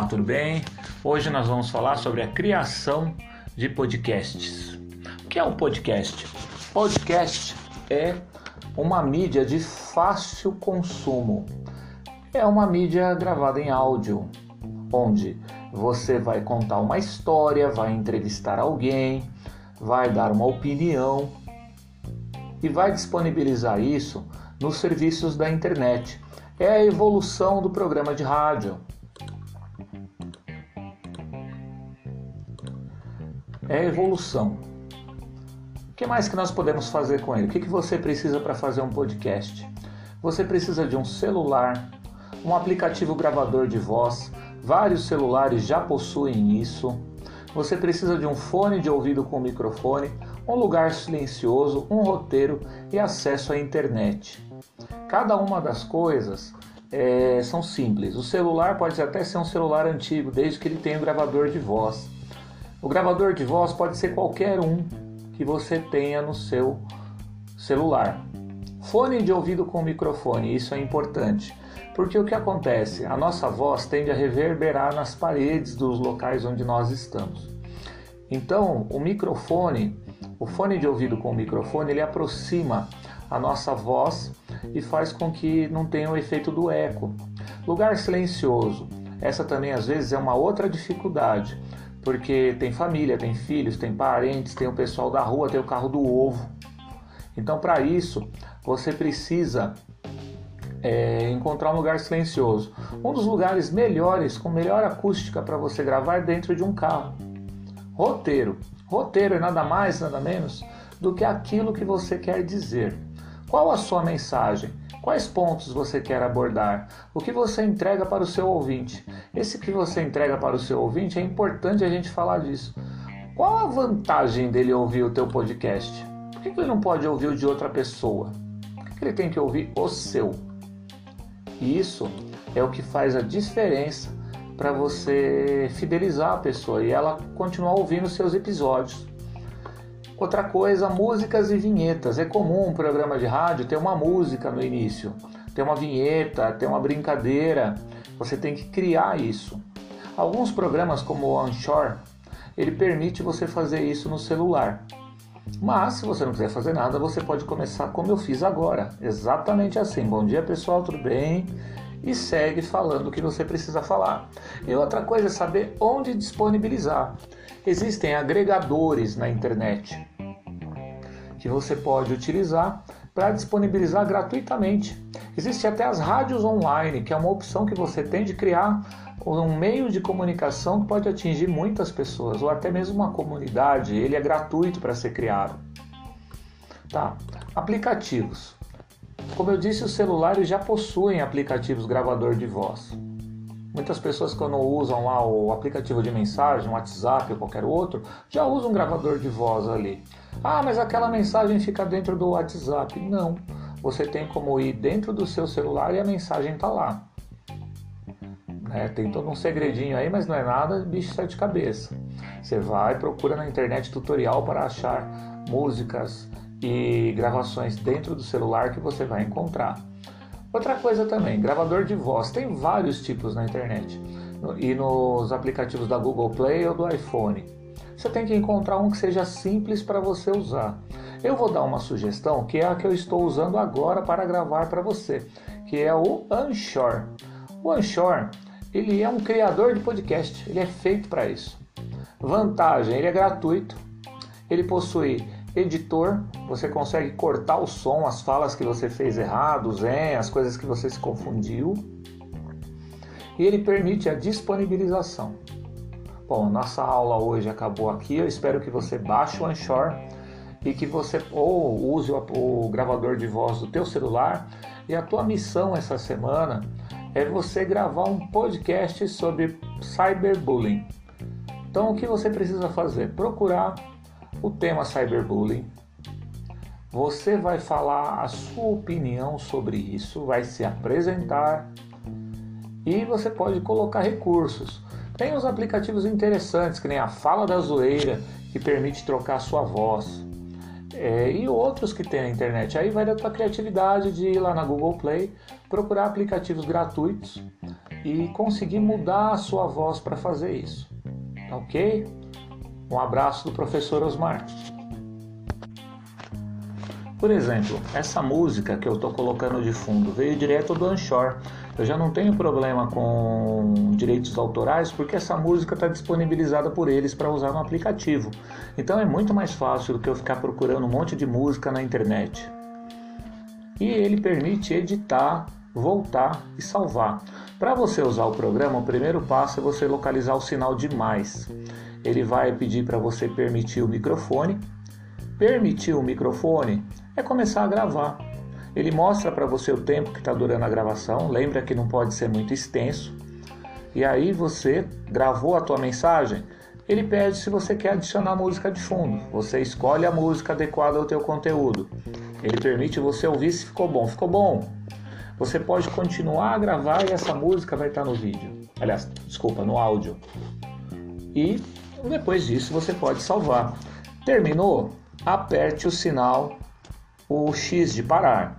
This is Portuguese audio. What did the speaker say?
Olá, tudo bem? Hoje nós vamos falar sobre a criação de podcasts. O que é um podcast? Podcast é uma mídia de fácil consumo. É uma mídia gravada em áudio, onde você vai contar uma história, vai entrevistar alguém, vai dar uma opinião e vai disponibilizar isso nos serviços da internet. É a evolução do programa de rádio. É evolução. O que mais que nós podemos fazer com ele? O que, que você precisa para fazer um podcast? Você precisa de um celular, um aplicativo gravador de voz. Vários celulares já possuem isso. Você precisa de um fone de ouvido com microfone, um lugar silencioso, um roteiro e acesso à internet. Cada uma das coisas é, são simples. O celular pode até ser um celular antigo, desde que ele tenha um gravador de voz. O gravador de voz pode ser qualquer um que você tenha no seu celular. Fone de ouvido com microfone, isso é importante. Porque o que acontece? A nossa voz tende a reverberar nas paredes dos locais onde nós estamos. Então, o microfone, o fone de ouvido com microfone, ele aproxima a nossa voz e faz com que não tenha o efeito do eco. Lugar silencioso. Essa também às vezes é uma outra dificuldade, porque tem família, tem filhos, tem parentes, tem o pessoal da rua, tem o carro do ovo. Então, para isso, você precisa é, encontrar um lugar silencioso. Um dos lugares melhores, com melhor acústica para você gravar é dentro de um carro. Roteiro. Roteiro é nada mais, nada menos do que aquilo que você quer dizer. Qual a sua mensagem? Quais pontos você quer abordar? O que você entrega para o seu ouvinte? Esse que você entrega para o seu ouvinte é importante a gente falar disso. Qual a vantagem dele ouvir o teu podcast? Por que ele não pode ouvir o de outra pessoa? Por que ele tem que ouvir o seu? E isso é o que faz a diferença para você fidelizar a pessoa e ela continuar ouvindo seus episódios. Outra coisa, músicas e vinhetas. É comum um programa de rádio ter uma música no início, ter uma vinheta, ter uma brincadeira. Você tem que criar isso. Alguns programas como o Onshore, ele permite você fazer isso no celular. Mas se você não quiser fazer nada, você pode começar como eu fiz agora, exatamente assim. Bom dia, pessoal, tudo bem? E segue falando o que você precisa falar. E outra coisa é saber onde disponibilizar. Existem agregadores na internet que você pode utilizar para disponibilizar gratuitamente. Existe até as rádios online, que é uma opção que você tem de criar um meio de comunicação que pode atingir muitas pessoas, ou até mesmo uma comunidade. Ele é gratuito para ser criado. Tá. Aplicativos. Como eu disse, os celulares já possuem aplicativos gravador de voz. Muitas pessoas quando usam lá o aplicativo de mensagem, o WhatsApp ou qualquer outro, já usam um gravador de voz ali. Ah, mas aquela mensagem fica dentro do WhatsApp. Não. Você tem como ir dentro do seu celular e a mensagem está lá. É, tem todo um segredinho aí, mas não é nada bicho sete cabeça. Você vai, procura na internet tutorial para achar músicas e gravações dentro do celular que você vai encontrar. Outra coisa também, gravador de voz. Tem vários tipos na internet e nos aplicativos da Google Play ou do iPhone. Você tem que encontrar um que seja simples para você usar. Eu vou dar uma sugestão que é a que eu estou usando agora para gravar para você, que é o Anchor. O Anchor, ele é um criador de podcast, ele é feito para isso. Vantagem, ele é gratuito. Ele possui editor, você consegue cortar o som, as falas que você fez errado, os as coisas que você se confundiu. E ele permite a disponibilização. Bom, nossa aula hoje acabou aqui. Eu espero que você baixe o Anchor e que você ou use o, o gravador de voz do teu celular. E a tua missão essa semana é você gravar um podcast sobre cyberbullying. Então, o que você precisa fazer? Procurar o tema cyberbullying. Você vai falar a sua opinião sobre isso, vai se apresentar e você pode colocar recursos. Tem uns aplicativos interessantes, que nem a Fala da Zoeira, que permite trocar sua voz. É, e outros que tem na internet. Aí vai da tua criatividade de ir lá na Google Play, procurar aplicativos gratuitos e conseguir mudar a sua voz para fazer isso. Ok? Um abraço do professor Osmar. Por exemplo, essa música que eu estou colocando de fundo veio direto do Anchor. Eu já não tenho problema com direitos autorais porque essa música está disponibilizada por eles para usar no aplicativo. Então é muito mais fácil do que eu ficar procurando um monte de música na internet. E ele permite editar, voltar e salvar. Para você usar o programa, o primeiro passo é você localizar o sinal de mais. Ele vai pedir para você permitir o microfone. Permitir o microfone é começar a gravar. Ele mostra para você o tempo que está durando a gravação, lembra que não pode ser muito extenso. E aí você gravou a tua mensagem, ele pede se você quer adicionar música de fundo. Você escolhe a música adequada ao teu conteúdo. Ele permite você ouvir se ficou bom. Ficou bom? Você pode continuar a gravar e essa música vai estar no vídeo. Aliás, desculpa, no áudio. E depois disso você pode salvar. Terminou? Aperte o sinal o X de parar.